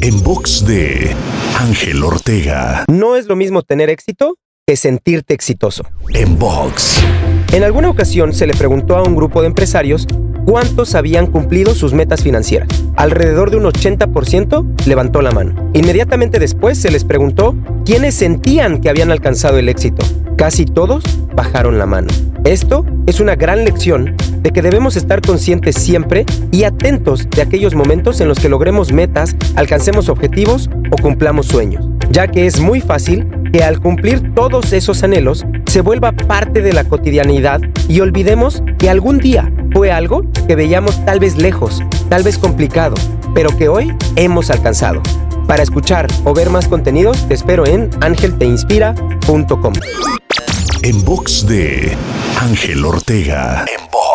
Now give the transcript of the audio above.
En box de Ángel Ortega. No es lo mismo tener éxito que sentirte exitoso. En box. En alguna ocasión se le preguntó a un grupo de empresarios cuántos habían cumplido sus metas financieras. Alrededor de un 80% levantó la mano. Inmediatamente después se les preguntó quiénes sentían que habían alcanzado el éxito. Casi todos bajaron la mano. Esto es una gran lección de que debemos estar conscientes siempre y atentos de aquellos momentos en los que logremos metas, alcancemos objetivos o cumplamos sueños, ya que es muy fácil que al cumplir todos esos anhelos se vuelva parte de la cotidianidad y olvidemos que algún día fue algo que veíamos tal vez lejos, tal vez complicado, pero que hoy hemos alcanzado. Para escuchar o ver más contenidos, te espero en angelteinspira.com. En box de Ángel Ortega. En box.